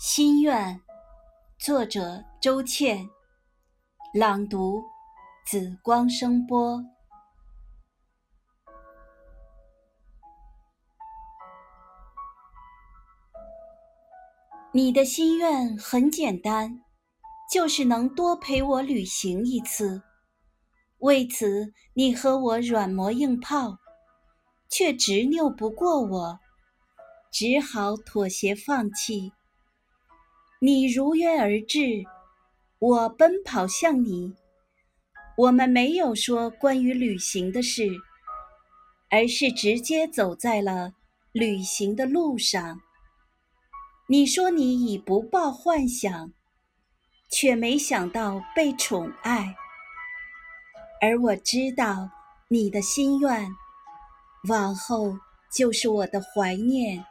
心愿，作者周倩，朗读紫光声波。你的心愿很简单，就是能多陪我旅行一次。为此，你和我软磨硬泡，却执拗不过我，只好妥协放弃。你如约而至，我奔跑向你。我们没有说关于旅行的事，而是直接走在了旅行的路上。你说你已不抱幻想，却没想到被宠爱。而我知道你的心愿，往后就是我的怀念